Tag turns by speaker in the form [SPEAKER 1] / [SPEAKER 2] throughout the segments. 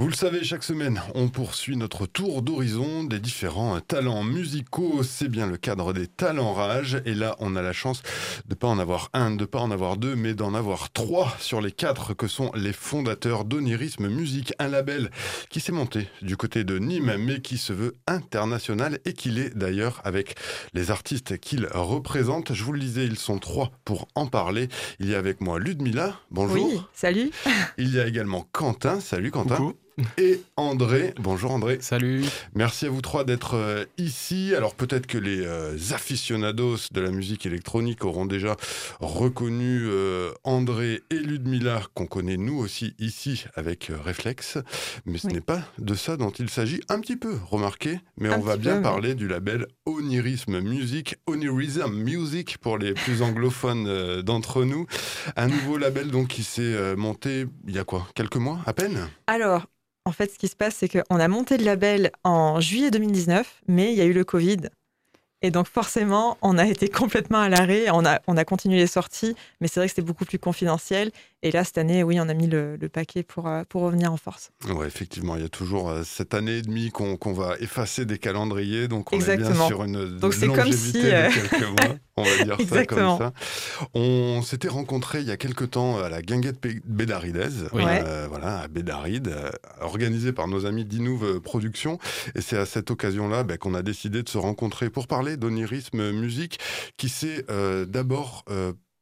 [SPEAKER 1] Vous le savez, chaque semaine, on poursuit notre tour d'horizon des différents talents musicaux. C'est bien le cadre des talents rage. Et là, on a la chance de pas en avoir un, de pas en avoir deux, mais d'en avoir trois sur les quatre que sont les fondateurs d'Onirisme Musique, un label qui s'est monté du côté de Nîmes, mais qui se veut international et qui l'est d'ailleurs avec les artistes qu'il représente. Je vous le disais, ils sont trois pour en parler. Il y a avec moi Ludmilla. Bonjour.
[SPEAKER 2] Oui, salut.
[SPEAKER 1] Il y a également Quentin. Salut Quentin et André. Bonjour André.
[SPEAKER 3] Salut.
[SPEAKER 1] Merci à vous trois d'être euh, ici. Alors peut-être que les euh, aficionados de la musique électronique auront déjà reconnu euh, André et Ludmilla, qu'on connaît nous aussi ici avec Reflex. Mais ce n'est pas de ça dont il s'agit. Un petit peu, remarqué, mais on va bien parler du label Onirisme Music, Onirism Music pour les plus anglophones d'entre nous. Un nouveau label donc qui s'est monté il y a quoi? Quelques mois à peine?
[SPEAKER 2] Alors, en fait, ce qui se passe, c'est qu'on a monté le label en juillet 2019, mais il y a eu le Covid. Et donc forcément, on a été complètement à l'arrêt. On a, on a continué les sorties, mais c'est vrai que c'était beaucoup plus confidentiel. Et là, cette année, oui, on a mis le, paquet pour, euh, pour revenir en force.
[SPEAKER 1] Oui, effectivement, il y a toujours euh, cette année et demie qu'on va effacer des calendriers. Donc, on est bien sur une donc, c'est comme si, euh, quelques mois. On va dire ça comme ça. On s'était rencontrés il y a quelques temps à la guinguette Bédarides, voilà, à Bédaride, organisée par nos amis d'Inouve Productions. Et c'est à cette occasion-là ben, qu'on a décidé de se rencontrer pour parler d'onirisme musique qui s'est d'abord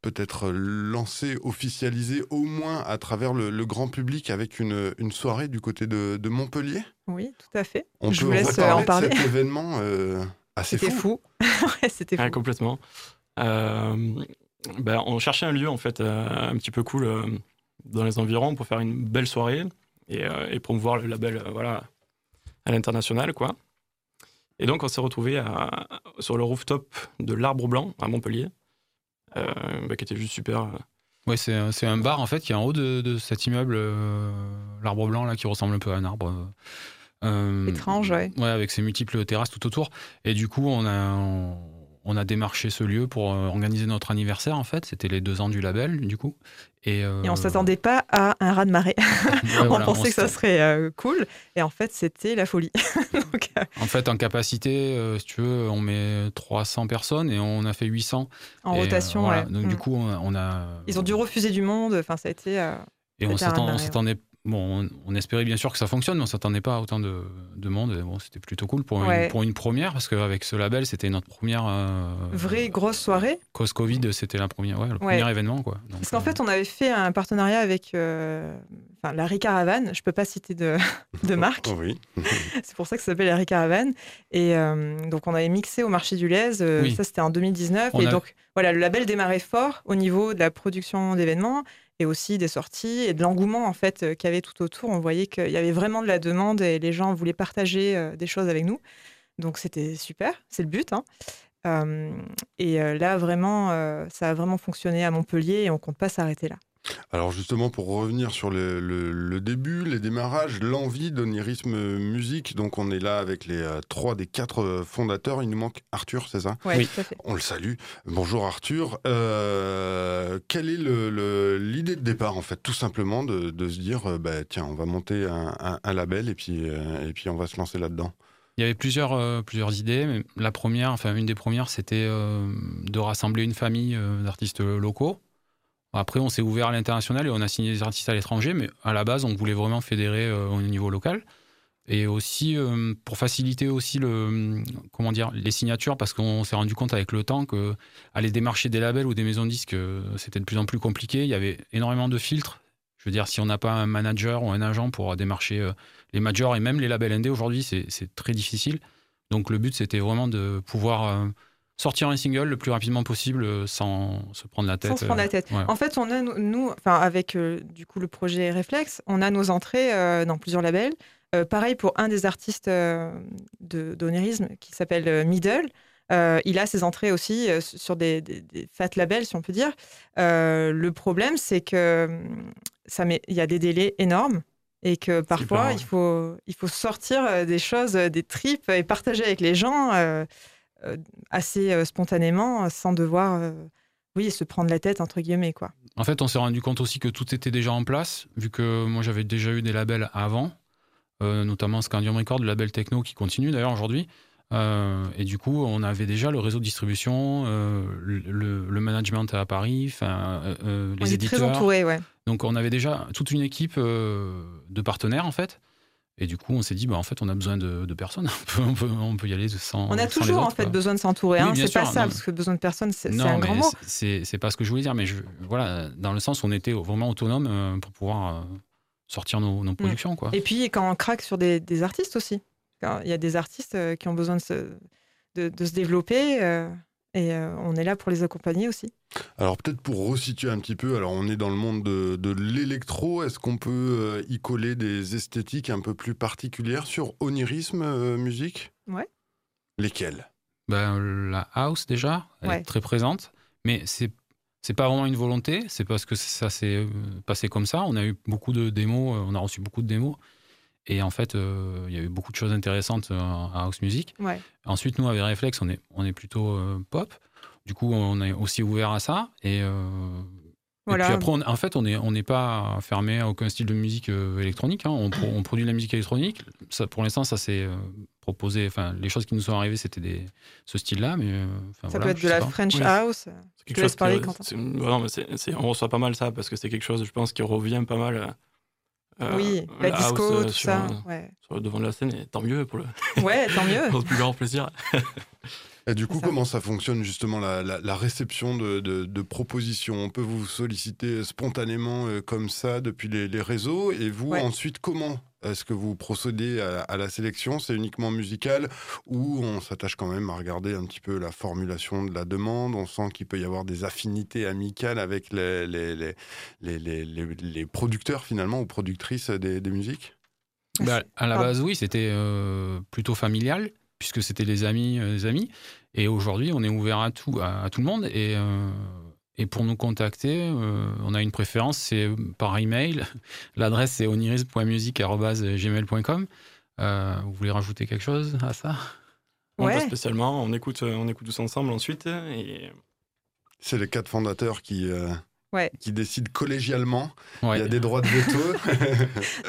[SPEAKER 1] peut-être lancé, officialisé au moins à travers le, grand public avec une, une, soirée du côté de, de, Montpellier
[SPEAKER 2] Oui, tout à fait.
[SPEAKER 1] On Je peut vous laisse en parler. cet événement euh, assez
[SPEAKER 2] C'était
[SPEAKER 1] fou.
[SPEAKER 2] ouais, c'était fou.
[SPEAKER 3] complètement. Euh, ben, on cherchait un lieu en fait euh, un petit peu cool dans les environs pour faire une belle soirée et, et promouvoir le label voilà, à l'international. quoi. Et donc on s'est retrouvé sur le rooftop de l'Arbre Blanc à Montpellier. Euh, bah, qui était juste super. Euh.
[SPEAKER 4] Ouais, c'est un bar en fait qui est en haut de, cet immeuble, euh, l'arbre blanc là, qui ressemble un peu à un arbre.
[SPEAKER 2] Étrange, ouais.
[SPEAKER 4] Ouais, avec ses multiples terrasses tout autour. Et du coup, on a, on a démarché ce lieu pour euh, organiser notre anniversaire en fait. C'était les deux ans du label du coup.
[SPEAKER 2] Et, euh... et on s'attendait pas à un raz de marée. on pensait que ça serait euh, cool et en fait c'était la folie.
[SPEAKER 4] Euh, en fait en capacité, si tu veux, on met 300 personnes et on a fait 800.
[SPEAKER 2] En rotation, ouais.
[SPEAKER 4] Donc du mm. coup on a,
[SPEAKER 2] Ils ont dû refuser du monde. Enfin ça a été.
[SPEAKER 4] et on s'attendait Bon, on, espérait bien sûr que ça fonctionne, mais on s'attendait pas à autant de, monde. bon, c'était plutôt cool pour, une, pour une première, parce qu'avec ce label, c'était notre première. Euh,
[SPEAKER 2] Vraie grosse soirée.
[SPEAKER 4] Cause Covid, c'était la première, ouais, le premier événement. Quoi.
[SPEAKER 2] parce qu'en fait, on avait fait un partenariat avec euh, la Ricaravane. Je peux pas citer de, de marque.
[SPEAKER 1] oui.
[SPEAKER 2] C'est pour ça que ça s'appelle la Ricaravane. Et euh, donc, on avait mixé au marché du Lez. Ça, c'était en 2019. et donc, voilà, le label démarrait fort au niveau de la production d'événements et aussi des sorties et de l'engouement en fait euh, qu'il y avait tout autour. On voyait qu'il y avait vraiment de la demande et les gens voulaient partager euh, des choses avec nous. Donc c'était super, c'est le but. Hein. Euh, et là vraiment, ça a vraiment fonctionné à Montpellier et on compte pas s'arrêter là.
[SPEAKER 1] Alors justement, pour revenir sur le, début, les démarrages, l'envie d'Onirisme Musique, donc on est là avec les euh, trois des quatre euh, fondateurs, il nous manque Arthur, c'est ça?
[SPEAKER 2] Oui,
[SPEAKER 1] On le salue. Bonjour Arthur. Euh, quelle est l'idée de départ en fait? Tout simplement de, se dire, bah, tiens, on va monter un, label et puis, et puis on va se lancer là-dedans.
[SPEAKER 4] Il y avait plusieurs, plusieurs idées. Mais la première, enfin une des premières, c'était de rassembler une famille d'artistes locaux après, on s'est ouvert à l'international et on a signé des artistes à l'étranger, mais à la base, on voulait vraiment fédérer euh, au niveau local. Et aussi, euh, pour faciliter aussi le, comment dire, les signatures, parce qu'on s'est rendu compte avec le temps que aller démarcher des labels ou des maisons de disques, euh, c'était de plus en plus compliqué. Il y avait énormément de filtres. Je veux dire, si on n'a pas un manager ou un agent pour démarcher les majors et même les labels ND aujourd'hui, c'est très difficile. Donc le but, c'était vraiment de pouvoir sortir un single le plus rapidement possible euh, sans se prendre la tête.
[SPEAKER 2] Sans se prendre la tête. Euh, en fait, on a, nous, enfin, avec euh, du coup le projet Reflex, on a nos entrées dans plusieurs labels. pareil pour un des artistes d'Onirisme qui s'appelle Middle. il a ses entrées aussi sur des, fat labels, si on peut dire. le problème, c'est que ça met, il y a des délais énormes et que parfois il faut il faut sortir des choses, des tripes et partager avec les gens. Euh, assez euh, spontanément sans devoir euh, oui, se prendre la tête, entre guillemets. Quoi.
[SPEAKER 4] En fait, on s'est rendu compte aussi que tout était déjà en place, vu que moi j'avais déjà eu des labels avant. notamment Scandium Record, le label techno qui continue d'ailleurs aujourd'hui. et du coup, on avait déjà le réseau de distribution, le, management à Paris, les éditeurs.
[SPEAKER 2] Très entouré, ouais.
[SPEAKER 4] Donc, on avait déjà toute une équipe de partenaires en fait. Et du coup, on s'est dit, bah, en fait, on a besoin de, personnes. on, peut, on, peut, y aller sans.
[SPEAKER 2] On a toujours en fait besoin de s'entourer. Hein. c'est pas ça, parce que besoin de personnes, c'est un grand mot.
[SPEAKER 4] C'est pas ce que je voulais dire, mais je, voilà, dans le sens où on était vraiment autonome euh, pour pouvoir euh, sortir nos, nos mm. productions. Quoi.
[SPEAKER 2] Et puis, quand on craque sur des, des artistes aussi. Il y a des artistes euh, qui ont besoin de se, de, de se développer. Et euh, on est là pour les accompagner aussi.
[SPEAKER 1] Alors peut-être pour resituer un petit peu, alors on est dans le monde de, l'électro, est-ce qu'on peut euh, y coller des esthétiques un peu plus particulières sur onirisme euh, musique?
[SPEAKER 2] Ouais.
[SPEAKER 1] Lesquelles?
[SPEAKER 4] Ben, La house déjà, elle est très présente, mais c'est c'est pas vraiment une volonté, c'est parce que ça s'est passé comme ça. On a eu beaucoup de démos, on a reçu beaucoup de démos. Et en fait, euh, il y a eu beaucoup de choses intéressantes euh, à House Music. Ensuite, nous, avec Reflex, on est, on est plutôt euh, pop. Du coup, on est aussi ouvert à ça. Et, voilà. puis après, en fait, on n'est on pas fermé à aucun style de musique électronique. Hein. On, on, produit de la musique électronique. Ça, pour l'instant, ça s'est proposé. Enfin, les choses qui nous sont arrivées, c'était ce style-là. Mais
[SPEAKER 2] ça peut être de la French House.
[SPEAKER 3] C'est quelque chose parler, on reçoit pas mal ça parce que c'est quelque chose, je pense, qui revient pas mal
[SPEAKER 2] euh, oui, la, disco, euh, tout ça.
[SPEAKER 3] Ouais. Sur le devant de la scène, et tant mieux pour le.
[SPEAKER 2] Ouais, tant mieux.
[SPEAKER 3] pour le plus grand plaisir.
[SPEAKER 1] Et du coup, comment ça fonctionne justement la, la, réception de, de, propositions? On peut vous solliciter spontanément euh, comme ça depuis les, les réseaux et vous ensuite comment est-ce que vous procédez à, la sélection C'est uniquement musical ou on s'attache quand même à regarder un petit peu la formulation de la demande? On sent qu'il peut y avoir des affinités amicales avec les, les, les, les producteurs finalement ou productrices des, musiques?
[SPEAKER 4] Bah, À la base, oui, c'était euh, plutôt familial puisque c'était les amis, euh, les amis. Et aujourd'hui, on est ouvert à tout, à, tout le monde. Et euh, et pour nous contacter, euh, on a une préférence, c'est par email. L'adresse c'est oniris.music.gmail.com. Euh, vous voulez rajouter quelque chose à ça?
[SPEAKER 3] Ouais. Pas spécialement. On écoute, euh, on écoute tous ensemble ensuite. Et...
[SPEAKER 1] C'est les quatre fondateurs qui, qui décident collégialement. Il y a des droits de veto.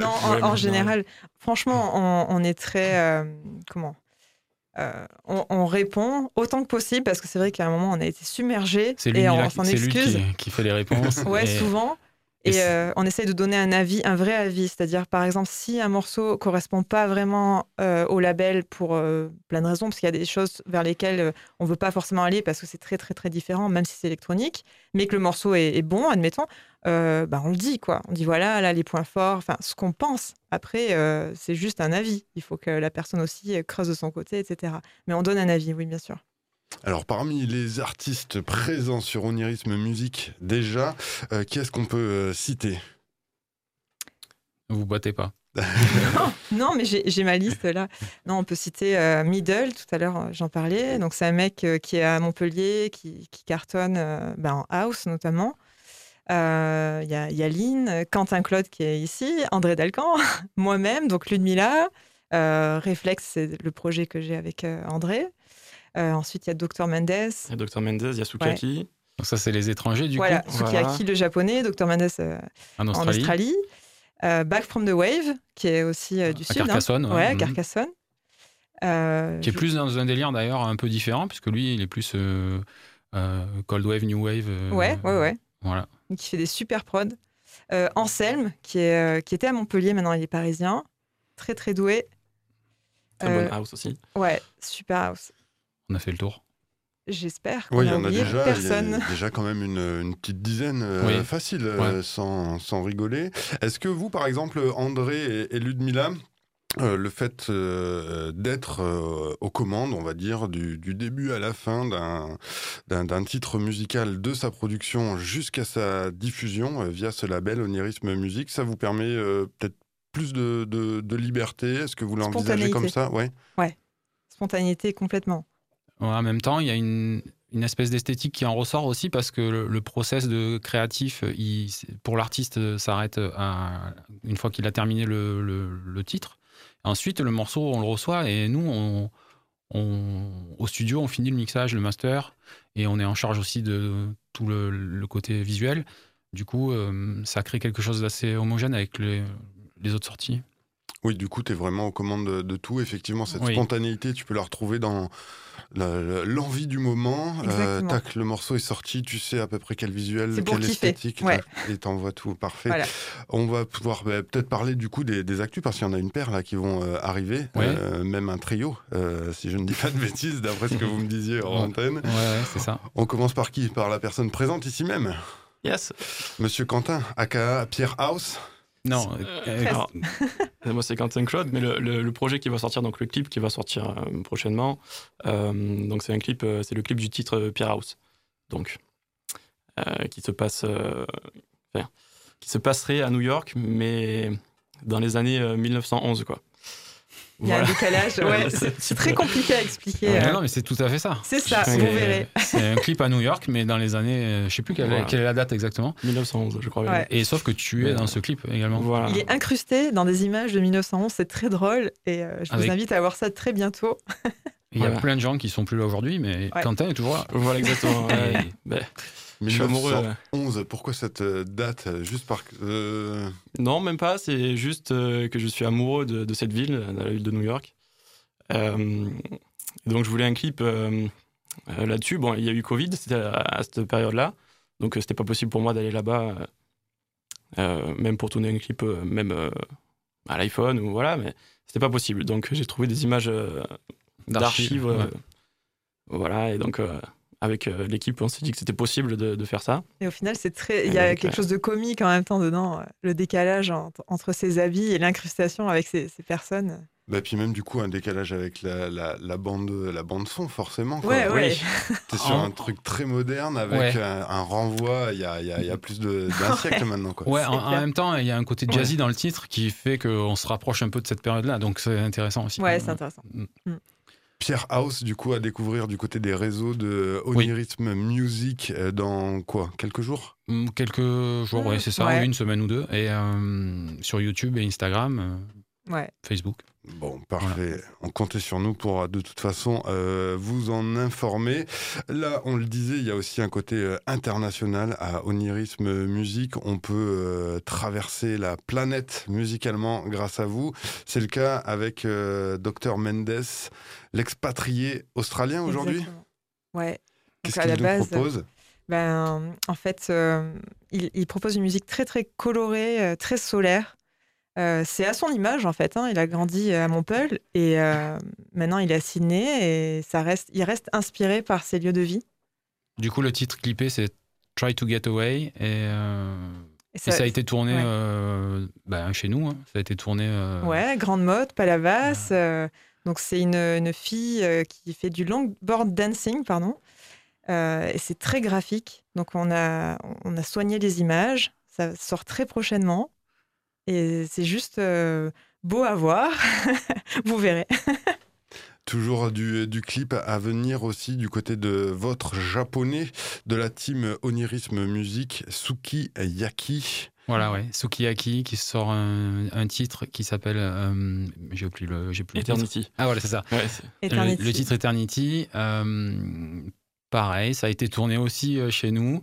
[SPEAKER 2] non, en, général, franchement, on, on est très. comment? Euh, on, répond autant que possible parce que c'est vrai qu'à un moment on a été submergé et on s'en excuse.
[SPEAKER 4] Lui qui, fait les réponses.
[SPEAKER 2] ouais, souvent. Et, euh, on essaye de donner un avis, un vrai avis. C'est-à-dire, par exemple, si un morceau correspond pas vraiment euh, au label pour plein de raisons, parce qu'il y a des choses vers lesquelles on veut pas forcément aller parce que c'est très, très, très différent, même si c'est électronique, mais que le morceau est bon, admettons, euh, bah, on le dit, quoi. On dit voilà, là, les points forts, enfin, ce qu'on pense. Après, euh, c'est juste un avis. Il faut que la personne aussi euh, creuse de son côté, etc. Mais on donne un avis, oui, bien sûr.
[SPEAKER 1] Alors, parmi les artistes présents sur Onirisme Musique, déjà, qui est-ce qu'on peut citer?
[SPEAKER 4] Vous boitez pas.
[SPEAKER 2] non, mais j'ai ma liste là. Non, on peut citer Middle, tout à l'heure j'en parlais. Donc c'est un mec qui est à Montpellier, qui, cartonne ben, en house notamment. Euh, il y, a, y a Lynn, Quentin Claude qui est ici, André Delcan, moi-même, donc Ludmilla. Euh, Reflex, c'est le projet que j'ai avec euh, André. Ensuite, il y a Dr Mendes.
[SPEAKER 3] Il y a Dr Mendes, il y a Sukaki.
[SPEAKER 4] Donc ça, c'est les étrangers, du
[SPEAKER 2] voilà, coup. Sukaki, le japonais, Dr Mendes en Australie. Back from the Wave, qui est aussi du sud.
[SPEAKER 4] Hein. Carcassonne.
[SPEAKER 2] Ouais, mhm. Carcassonne.
[SPEAKER 4] qui est plus dans un délire d'ailleurs un peu différent, puisque lui, il est plus Cold Wave, New Wave.
[SPEAKER 2] ouais, ouais, ouais.
[SPEAKER 4] Voilà
[SPEAKER 2] qui fait des super prods. Euh, Anselme, qui, est, euh, qui était à Montpellier, maintenant il est parisien. Très, très doué.
[SPEAKER 3] Très bonne euh, house aussi.
[SPEAKER 2] Ouais, super house.
[SPEAKER 4] On a fait le tour.
[SPEAKER 2] J'espère
[SPEAKER 1] qu'on
[SPEAKER 2] oui, a, a déjà, personne.
[SPEAKER 1] Il y a déjà quand même une, une petite dizaine facile, sans, sans, rigoler. Est-ce que vous, par exemple, André et, et Ludmilla, euh, le fait euh, d'être euh, aux commandes, on va dire, du, début à la fin d'un titre musical de sa production jusqu'à sa diffusion via ce label Onirisme Musique, ça vous permet peut-être plus de, liberté? Est-ce que vous l'envisagez comme ça?
[SPEAKER 2] Ouais. Ouais, spontanéité complètement.
[SPEAKER 4] En même temps, il y a une, espèce d'esthétique qui en ressort aussi parce que le, process de créatif, pour l'artiste, s'arrête une fois qu'il a terminé le titre. Ensuite, le morceau, on le reçoit et nous, au studio, on finit le mixage, le master, et on est en charge aussi de tout le, côté visuel. Du coup, euh, ça crée quelque chose d'assez homogène avec les, autres sorties.
[SPEAKER 1] Oui, du coup, tu es vraiment aux commandes de, tout. Effectivement, cette spontanéité, tu peux la retrouver dans l'envie du moment. Euh, tac, le morceau est sorti, tu sais à peu près quel visuel, quelle esthétique,
[SPEAKER 2] ouais.
[SPEAKER 1] et t'envoies tout parfait. On va pouvoir bah, peut-être parler du coup des, des actus, parce qu'il y en a une paire là qui vont euh, arriver, euh, même un trio, si je ne dis pas de bêtises, d'après ce que vous me disiez en antenne.
[SPEAKER 4] Ouais, c'est ça.
[SPEAKER 1] On commence par qui? Par la personne présente ici même
[SPEAKER 3] Yes.
[SPEAKER 1] Monsieur Quentin, aka Pierre House.
[SPEAKER 4] Non,
[SPEAKER 3] euh, euh, moi c'est Quentin Claude, mais le, projet qui va sortir, donc le clip qui va sortir euh, prochainement, donc c'est un clip, c'est le clip du titre Pierre House, donc qui se passe, qui se passerait à New York, mais dans les années 1911 quoi.
[SPEAKER 2] Il y a un décalage, ouais, c'est très compliqué à expliquer.
[SPEAKER 4] Euh. Non, mais c'est tout à fait ça.
[SPEAKER 2] C'est ça, vous verrez.
[SPEAKER 4] C'est un clip à New York, mais dans les années, euh, je sais plus quelle, est la date exactement.
[SPEAKER 3] 1911, je crois.
[SPEAKER 4] Et sauf que tu es dans ce clip également.
[SPEAKER 2] Voilà. Il est incrusté dans des images de 1911, c'est très drôle et euh, je vous invite à voir ça très bientôt.
[SPEAKER 4] Il y a plein de gens qui sont plus là aujourd'hui, mais Quentin est toujours là.
[SPEAKER 3] Voilà, exactement.
[SPEAKER 1] 1911, pourquoi cette euh, date euh, Juste par.
[SPEAKER 3] Euh, non, même pas. C'est juste que je suis amoureux de, cette ville, de la ville de New York. donc je voulais un clip là-dessus. Bon, il y a eu Covid, c'était à, cette période-là. Donc c'était pas possible pour moi d'aller là-bas, même pour tourner un clip, même à l'iPhone ou voilà, mais c'était pas possible. Donc j'ai trouvé des images d'archives. Voilà, et donc avec euh, l'équipe, on s'est dit que c'était possible de, faire ça.
[SPEAKER 2] Et au final, c'est très, il y a quelque chose de comique en même temps dedans, euh, le décalage entre ses habits et l'incrustation avec ces, personnes.
[SPEAKER 1] Bah puis même du coup un décalage avec la, la, bande la bande son forcément.
[SPEAKER 2] Quoi. Ouais, ouais.
[SPEAKER 1] T'es sur un truc très moderne avec un, renvoi il y a, y a, plus d'un siècle maintenant. Quoi.
[SPEAKER 4] Ouais, en, même temps il y a un côté jazzy dans le titre qui fait qu'on se rapproche un peu de cette période-là, donc c'est intéressant aussi.
[SPEAKER 2] Ouais, c'est intéressant. Mm. Mm.
[SPEAKER 1] Pierre House, du coup, à découvrir du côté des réseaux de Onirisme Music euh, dans quoi? Quelques jours?
[SPEAKER 4] Mm, Quelques jours, oui, c'est ça, une semaine ou deux. Et euh, sur YouTube et Instagram, euh, ouais. Facebook.
[SPEAKER 1] Bon, parfait. On comptait sur nous pour de toute façon euh, vous en informer. Là, on le disait, il y a aussi un côté euh, international à Onirisme Musique. On peut euh, traverser la planète musicalement grâce à vous. C'est le cas avec Dr Mendes, l'expatrié australien aujourd'hui.
[SPEAKER 2] Ouais.
[SPEAKER 1] Qu'est-ce qu'il nous propose?
[SPEAKER 2] ben, en fait, il, il, propose une musique très très colorée, très solaire. Euh, c'est à son image en fait. Hein. Il a grandi à Montpellier et euh, maintenant il est à Sydney et ça reste, il reste inspiré par ses lieux de vie.
[SPEAKER 4] Du coup, le titre clippé c'est Try to Get Away et, euh, ça, a été tourné bah, chez nous. Hein. Ça a été tourné.
[SPEAKER 2] Ouais, Grande Mode, Palavas. donc c'est une, une, fille qui fait du longboard dancing, pardon. et c'est très graphique. Donc on a, on a soigné les images. Ça sort très prochainement. Et c'est juste euh, beau à voir. Vous verrez.
[SPEAKER 1] Toujours du, du, clip à venir aussi du côté de votre japonais de la team Onirisme Music, Suki Yaki.
[SPEAKER 4] Voilà, ouais. Sukiyaki qui sort un, titre qui s'appelle. Euh, j'ai plus le. J'ai plus
[SPEAKER 3] Eternity.
[SPEAKER 4] ah, voilà, c'est ça. Le, titre Eternity. Euh, pareil, ça a été tourné aussi chez nous.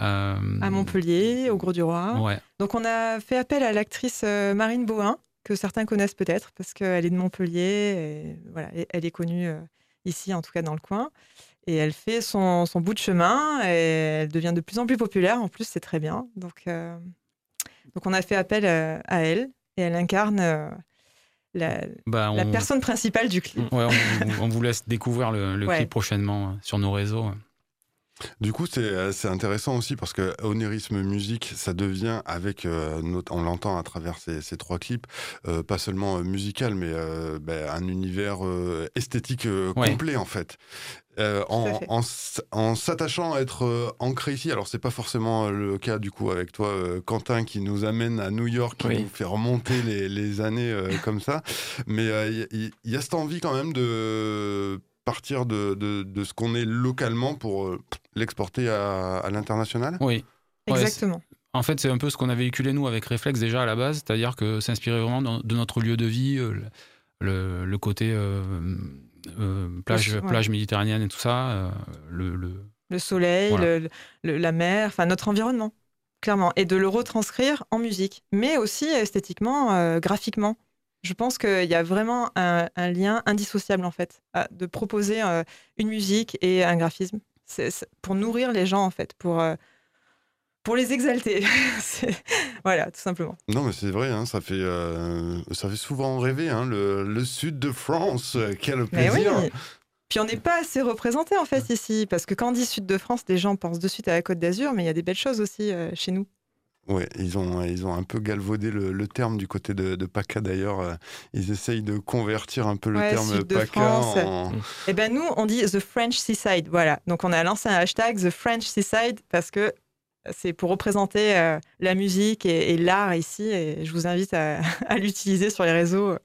[SPEAKER 2] Euh, à Montpellier, au Gros du Roi. Donc on a fait appel à l'actrice euh, Marine Bohin, que certains connaissent peut-être, parce qu'elle est de Montpellier, et voilà, elle est connue euh, ici, en tout cas dans le coin. Et elle fait son, son, bout de chemin et elle devient de plus en plus populaire. En plus, c'est très bien. Donc, donc on a fait appel à elle et elle incarne la, bah, la, personne principale du clip.
[SPEAKER 4] Ouais, on, vous laisse découvrir le, clip prochainement sur nos réseaux.
[SPEAKER 1] Du coup, euh, c'est intéressant aussi parce que Onérisme Musique, ça devient avec, euh, on l'entend à travers ces, trois clips, euh, pas seulement musical, mais ben, un univers esthétique complet en fait. en, en, s'attachant à être ancré ici, alors c'est pas forcément le cas du coup avec toi, Quentin, qui nous amène à New York, qui nous fait remonter les, les années comme ça, mais il y, a cette envie quand même de partir de, de, ce qu'on est localement pour euh, l'exporter à, l'international?
[SPEAKER 4] Oui.
[SPEAKER 2] Exactement.
[SPEAKER 4] en fait, c'est un peu ce qu'on a véhiculé nous avec Reflex déjà à la base, c'est-à-dire que s'inspirer vraiment de notre lieu de vie, euh, le, le, côté euh, plage, plage méditerranéenne et tout ça, le,
[SPEAKER 2] le, soleil, la mer, enfin notre environnement, clairement, et de le retranscrire en musique, mais aussi esthétiquement, graphiquement. Je pense qu'il y a vraiment un, lien indissociable en fait, de proposer une musique et un graphisme. C'est pour nourrir les gens en fait, pour pour les exalter. voilà, tout simplement.
[SPEAKER 1] Non, mais c'est vrai, hein, ça, fait, euh, ça fait souvent rêver, hein, le, sud de France. Euh, quel plaisir
[SPEAKER 2] Puis on n'est pas assez représenté en fait ici, parce que quand on dit sud de France, les gens pensent de suite à la Côte d'Azur, mais il y a des belles choses aussi euh, chez nous.
[SPEAKER 1] Oui, ils ont, ils ont un peu galvaudé le, terme du côté de, de PACA d'ailleurs. Ils essayent de convertir un peu le terme PACA en...
[SPEAKER 2] Eh ben nous, on dit The French Seaside, voilà. Donc on a lancé un hashtag The French Seaside parce que c'est pour représenter euh, la musique et, l'art ici. Et je vous invite à, l'utiliser sur les réseaux.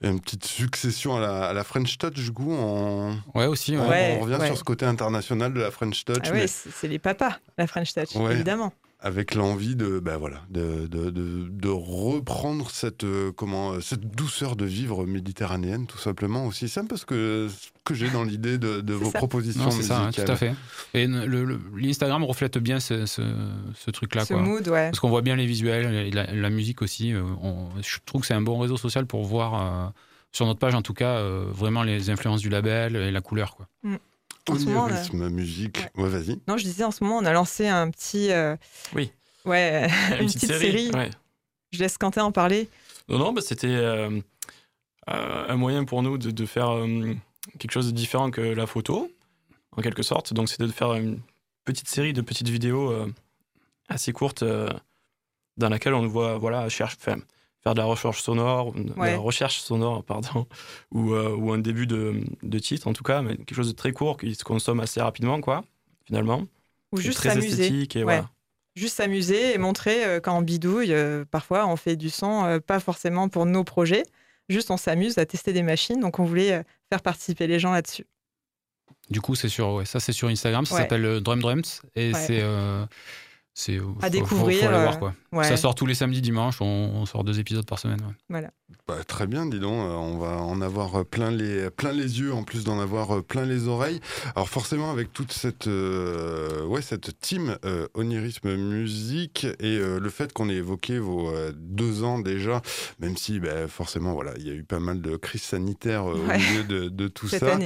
[SPEAKER 1] une petite succession à la, French Touch, du coup. On...
[SPEAKER 4] Ouais, aussi.
[SPEAKER 1] On, revient sur ce côté international de la French Touch.
[SPEAKER 2] Ah c'est les papas, la French Touch, évidemment
[SPEAKER 1] avec l'envie de, ben voilà, de, de, de, reprendre cette, euh, comment, euh, cette douceur de vivre méditerranéenne, tout simplement aussi. C'est un peu ce que, que j'ai dans l'idée de, vos propositions
[SPEAKER 4] C'est Ça, tout à fait. Et l'Instagram reflète bien ce, ce, truc-là.
[SPEAKER 2] Ce mood, ouais.
[SPEAKER 4] Parce qu'on voit bien les visuels, et la, musique aussi. Euh, je trouve que c'est un bon réseau social pour voir, sur notre page en tout cas, vraiment les influences du label et la couleur. Quoi. Mm.
[SPEAKER 1] En musique. Ouais, vas-y.
[SPEAKER 2] Non, je disais en ce moment, on a lancé un petit.
[SPEAKER 3] Euh, oui.
[SPEAKER 2] Ouais, une, petite, série. Je laisse Quentin en parler.
[SPEAKER 3] Non, non, bah, c'était euh, euh, un moyen pour nous de, faire quelque chose de différent que la photo, en quelque sorte. Donc, c'était de faire une petite série de petites vidéos assez courtes dans laquelle on voit, voilà, cherche, faire de la recherche sonore, de la recherche sonore, pardon, ou, euh, ou un début de, de, titre en tout cas, mais quelque chose de très court qui se consomme assez rapidement, quoi, finalement.
[SPEAKER 2] Ou juste s'amuser. Voilà. Juste s'amuser et montrer euh, quand on bidouille, euh, parfois on fait du son, pas forcément pour nos projets, juste on s'amuse à tester des machines, donc on voulait faire participer les gens là-dessus.
[SPEAKER 4] Du coup, c'est sur, ouais, ça c'est sur Instagram, ça s'appelle Drum Drums et c'est
[SPEAKER 2] c'est à découvrir. voir,
[SPEAKER 4] quoi. Ça sort tous les samedis, dimanches. On, sort deux épisodes par semaine.
[SPEAKER 2] Voilà.
[SPEAKER 1] Bah, très bien, dis donc. Euh, on va en avoir plein les, plein les yeux, en plus d'en avoir euh, plein les oreilles. Alors forcément, avec toute cette, euh, ouais, cette team Onirisme Musique et le fait qu'on ait évoqué vos deux ans déjà, même si bah, forcément, voilà, il y a eu pas mal de crises sanitaires au milieu de, tout ça.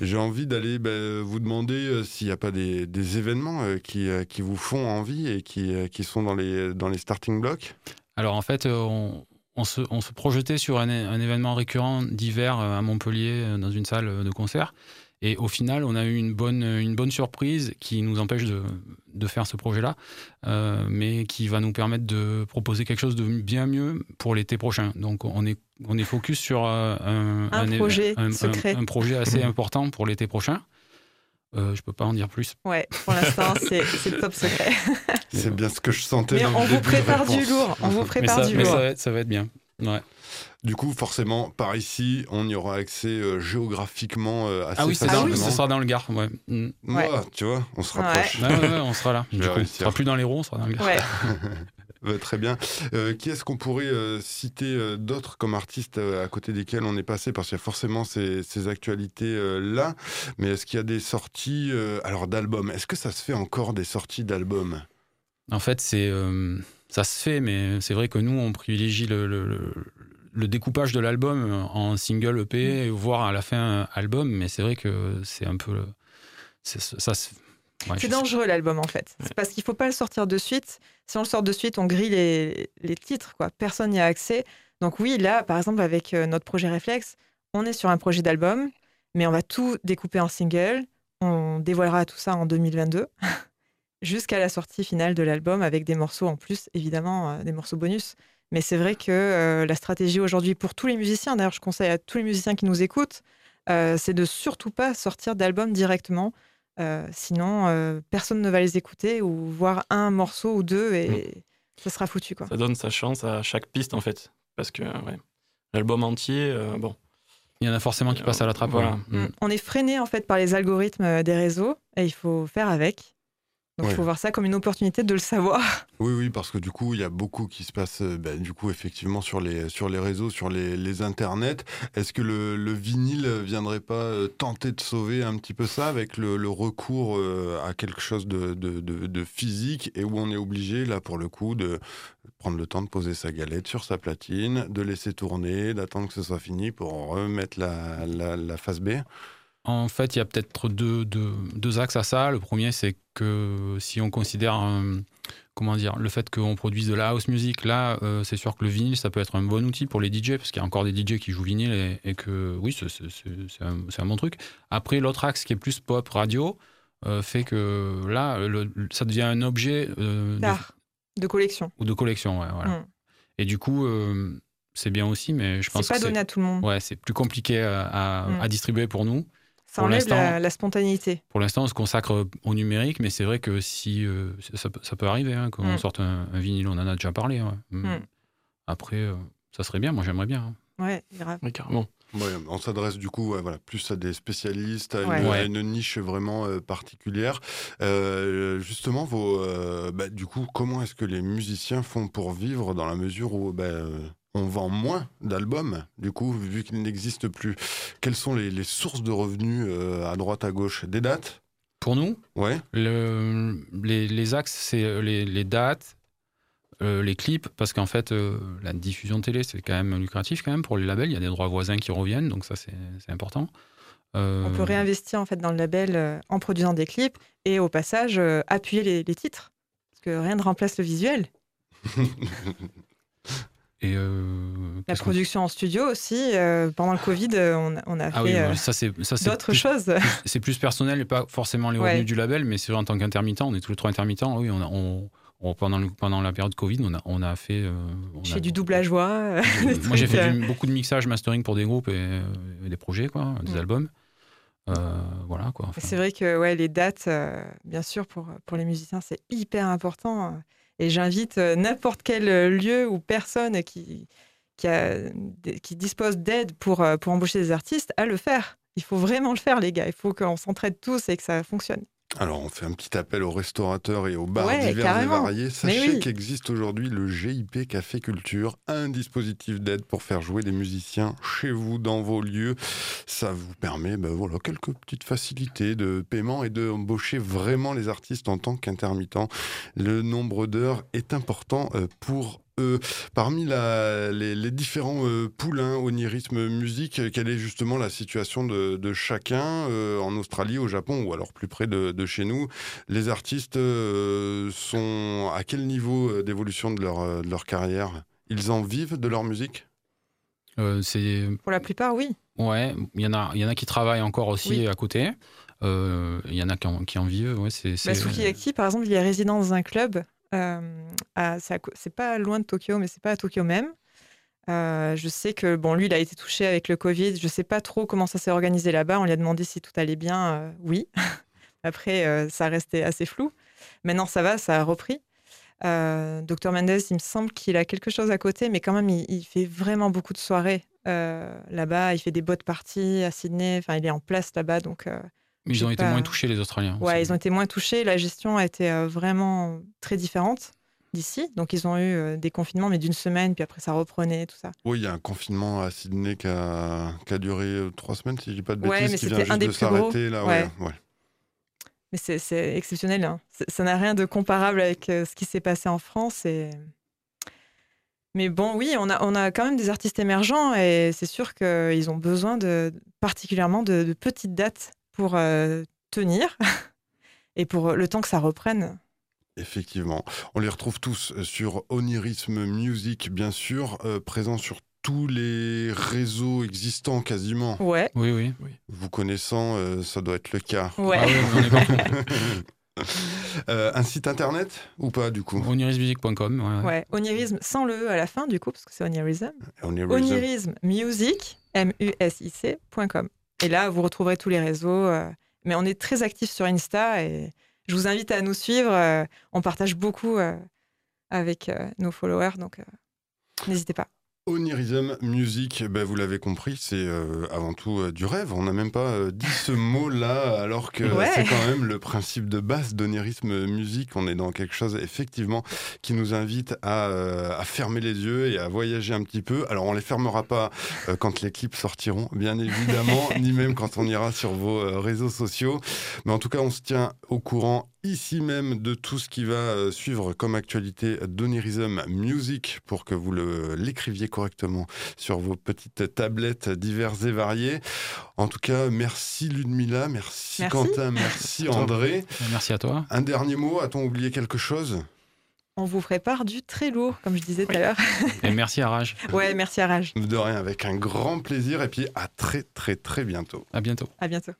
[SPEAKER 1] J'ai envie d'aller bah, vous demander s'il n'y a pas des, des événements qui, qui vous font envie et qui, qui sont dans les, dans les starting blocks
[SPEAKER 4] Alors en fait, on, on se, projetait sur un, événement récurrent d'hiver euh, à Montpellier euh, dans une salle de concert. Et au final, on a eu une bonne, une bonne surprise qui nous empêche de, faire ce projet-là, euh, mais qui va nous permettre de proposer quelque chose de bien mieux pour l'été prochain. Donc on est, on est focus sur un,
[SPEAKER 2] projet
[SPEAKER 4] un, projet assez important pour l'été prochain. Euh, je peux pas en dire plus.
[SPEAKER 2] Ouais, pour l'instant, c'est le top secret.
[SPEAKER 1] c'est bien ce que je sentais.
[SPEAKER 2] Mais on vous prépare du lourd. On vous prépare du
[SPEAKER 4] mais
[SPEAKER 2] lourd.
[SPEAKER 4] Ça va, être, ça va être bien. Ouais.
[SPEAKER 1] Du coup, forcément, par ici, on y aura accès euh, géographiquement euh, assez
[SPEAKER 4] ah oui,
[SPEAKER 1] facilement.
[SPEAKER 4] Ah oui, ça sera dans le Gard. Ouais.
[SPEAKER 1] Mm. tu vois, on se rapproche.
[SPEAKER 4] Ouais. on sera là. Du coup, on sera plus dans les ronds, on sera dans le Gard.
[SPEAKER 1] très bien. Euh, qui est-ce qu'on pourrait euh, citer euh, d'autres comme artistes à côté desquels on est passé? Parce qu'il y a forcément ces, actualités-là. Mais est-ce qu'il y a des sorties alors d'albums? Est-ce que ça se fait encore des sorties d'albums?
[SPEAKER 4] En fait, c'est ça se fait, mais c'est vrai que nous, on privilégie le, découpage de l'album en single EP, mmh. voire à la fin album. Mais c'est vrai que c'est un peu... Ça,
[SPEAKER 2] c'est dangereux l'album en fait. C'est parce qu'il faut pas le sortir de suite. Si on le sort de suite, on grille les, titres. Quoi. Personne n'y a accès. Donc oui, là, par exemple, avec euh, notre projet Reflex, on est sur un projet d'album, mais on va tout découper en single. On dévoilera tout ça en 2022, jusqu'à la sortie finale de l'album, avec des morceaux en plus, évidemment, euh, des morceaux bonus. Mais c'est vrai que euh, la stratégie aujourd'hui pour tous les musiciens, d'ailleurs je conseille à tous les musiciens qui nous écoutent, c'est de surtout pas sortir d'album directement euh, sinon, euh, personne ne va les écouter ou voir un morceau ou deux et ça sera foutu. Quoi.
[SPEAKER 3] Ça donne sa chance à chaque piste en fait. Parce que ouais, l'album entier, euh, bon.
[SPEAKER 4] Il y en a forcément qui passent à la trappe.
[SPEAKER 2] Mm. On est freiné en fait par les algorithmes des réseaux et il faut faire avec. Donc il faut voir ça comme une opportunité de le savoir.
[SPEAKER 1] Oui, oui, parce que du coup, il y a beaucoup qui se passe, euh, ben, du coup, effectivement, sur les, sur les réseaux, sur les, les internets. Est-ce que le, le, vinyle viendrait pas euh, tenter de sauver un petit peu ça avec le, le recours euh, à quelque chose de, de, de, physique et où on est obligé, là, pour le coup, de prendre le temps de poser sa galette sur sa platine, de laisser tourner, d'attendre que ce soit fini pour remettre la, la, la phase B?
[SPEAKER 4] En fait, il y a peut-être deux, deux, axes à ça. Le premier, c'est que si on considère comment dire, le fait qu'on produise de la house music, là, euh, c'est sûr que le vinyle, ça peut être un bon outil pour les DJ, parce qu'il y a encore des DJ qui jouent vinyle et, que oui, c'est un, bon truc. Après, l'autre axe qui est plus pop, radio, euh, fait que là, ça devient un objet
[SPEAKER 2] euh, de, collection.
[SPEAKER 4] Ou de collection, ouais, voilà. Mm. Et du coup, c'est bien aussi, mais je pense
[SPEAKER 2] que c'est pas donné à tout le monde.
[SPEAKER 4] Ouais, c'est plus compliqué à, à, mm. distribuer pour nous.
[SPEAKER 2] Ça enlève la, spontanéité.
[SPEAKER 4] Pour l'instant, on se consacre au numérique, mais c'est vrai que si euh, ça, peut arriver, hein, qu'on mm. sorte un, vinyle, on en a déjà parlé. Mm. Mm. Après, euh, ça serait bien, moi j'aimerais bien. Hein.
[SPEAKER 2] Ouais, grave.
[SPEAKER 3] Oui, carrément.
[SPEAKER 1] on s'adresse du coup voilà, plus à des spécialistes, à, une, niche vraiment euh, particulière. justement, vos, bah, du coup, comment est-ce que les musiciens font pour vivre dans la mesure où bah, on vend moins d'albums, du coup, vu qu'il n'existe plus. Quelles sont les, sources de revenus euh, à droite, à gauche? Des dates?
[SPEAKER 4] Pour nous?
[SPEAKER 1] Ouais.
[SPEAKER 4] les, axes, c'est euh, les, dates, euh, les clips, parce qu'en fait, la diffusion télé, c'est quand même lucratif quand même pour les labels. Il y a des droits voisins qui reviennent, donc ça, c'est important.
[SPEAKER 2] On peut réinvestir en fait dans le label en produisant des clips et au passage appuyer les, les titres, parce que rien ne remplace le visuel.
[SPEAKER 4] Euh,
[SPEAKER 2] la production en studio aussi. Euh, pendant le Covid, euh, on, a ah fait d'autres choses.
[SPEAKER 4] C'est plus personnel et pas forcément les revenus du label, mais c'est en tant qu'intermittent, on est tous les trois intermittents. Oui, on, on, pendant, pendant la période Covid, on a, on a fait.
[SPEAKER 2] J'ai du doublage voix.
[SPEAKER 4] Moi, j'ai fait beaucoup de mixage, mastering pour des groupes et, des projets, quoi, des albums. voilà quoi.
[SPEAKER 2] C'est vrai que ouais, les dates, bien sûr, pour, pour les musiciens, c'est hyper important. Et j'invite euh, n'importe quel euh, lieu ou personne qui, dispose d'aide pour, euh, pour embaucher des artistes à le faire. Il faut vraiment le faire, les gars. Il faut qu'on s'entraide tous et que ça fonctionne.
[SPEAKER 1] Alors, on fait un petit appel aux restaurateurs et aux bars divers et variés. Sachez qu'existe aujourd'hui le GIP Café Culture, un dispositif d'aide pour faire jouer des musiciens chez vous, dans vos lieux. Ça vous permet ben voilà, quelques petites facilités de paiement et d'embaucher vraiment les artistes en tant qu'intermittents. Le nombre d'heures est important euh, pour euh, parmi les, différents euh, poulains onirisme musique, quelle est justement la situation de, chacun euh, en Australie, au Japon ou alors plus près de, chez nous? Les artistes sont à quel niveau d'évolution de leur, carrière? Ils en vivent de leur musique?
[SPEAKER 4] C'est
[SPEAKER 2] Pour la plupart, oui.
[SPEAKER 4] Ouais, il y, en a, y en a qui travaillent encore aussi à côté. Il y en a qui en, vivent. Ouais, c'est,
[SPEAKER 2] bah, Sukiyaki, par exemple, il est résident dans un club euh, c'est pas loin de Tokyo, mais c'est pas à Tokyo même. Euh, je sais que bon, lui, il a été touché avec le Covid. Je sais pas trop comment ça s'est organisé là-bas. On lui a demandé si tout allait bien. Euh, oui. Après, ça restait assez flou. Maintenant, ça va, ça a repris. Docteur Mendes, il me semble qu'il a quelque chose à côté, mais quand même, il, fait vraiment beaucoup de soirées là-bas. Il fait des bottes parties à Sydney. Enfin, il est en place là-bas, donc
[SPEAKER 4] ils ont été moins touchés, les Australiens.
[SPEAKER 2] Ouais, ils ont été moins touchés. La gestion a été euh, vraiment très différente d'ici. Donc, ils ont eu euh, des confinements, mais d'une semaine, puis après, ça reprenait, tout ça.
[SPEAKER 1] Oui, il y a un confinement à Sydney qui a, qui a duré euh, trois semaines, si je dis pas de bêtises, ouais, mais qui vient juste de s'arrêter. Là, ouais.
[SPEAKER 2] Mais c'est exceptionnel. Hein. Ça n'a rien de comparable avec ce qui s'est passé en France. Et... Mais bon, oui, on a, on a quand même des artistes émergents et c'est sûr qu'ils ont besoin de, particulièrement de, de petites dates pour euh, tenir et pour le temps que ça reprenne.
[SPEAKER 1] Effectivement. On les retrouve tous euh, sur Onirisme Music, bien sûr, euh, présent sur tous les réseaux existants quasiment.
[SPEAKER 2] Ouais.
[SPEAKER 4] Oui, oui.
[SPEAKER 1] Vous connaissant, ça doit être le cas.
[SPEAKER 2] Ouais.
[SPEAKER 1] Ah un site internet ou pas du coup?
[SPEAKER 4] Onirismusic.com.
[SPEAKER 2] Ouais. Onirisme sans le E à la fin du coup parce que c'est Onirism. Onirism. Music M U S I C.com. Et là, vous retrouverez tous les réseaux. Euh, mais on est très actifs sur Insta et je vous invite à nous suivre. Euh, on partage beaucoup euh, avec nos followers, donc n'hésitez pas.
[SPEAKER 1] Onirism Music, ben vous l'avez compris, c'est euh, avant tout euh, du rêve. On n'a même pas euh, dit ce mot-là, alors que c'est quand même le principe de base d'Onirism Music. On est dans quelque chose, effectivement, qui nous invite à, à, fermer les yeux et à voyager un petit peu. Alors, on les fermera pas quand les clips sortiront, bien évidemment, ni même quand on ira sur vos réseaux sociaux. Mais en tout cas, on se tient au courant ici même de tout ce qui va euh, suivre comme actualité d'Onirism Music pour que vous l'écriviez correctement sur vos petites tablettes diverses et variées. En tout cas, merci Ludmilla, merci, merci. Quentin, merci André.
[SPEAKER 4] Merci à toi.
[SPEAKER 1] Un dernier mot, a-t-on oublié quelque chose?
[SPEAKER 2] On vous prépare du très lourd, comme je disais tout à l'heure.
[SPEAKER 4] Et merci à Rage.
[SPEAKER 2] Ouais, merci à Rage.
[SPEAKER 1] De rien, avec un grand plaisir. Et puis à très, très, très bientôt.
[SPEAKER 4] À bientôt.
[SPEAKER 2] À bientôt.